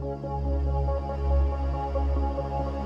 Música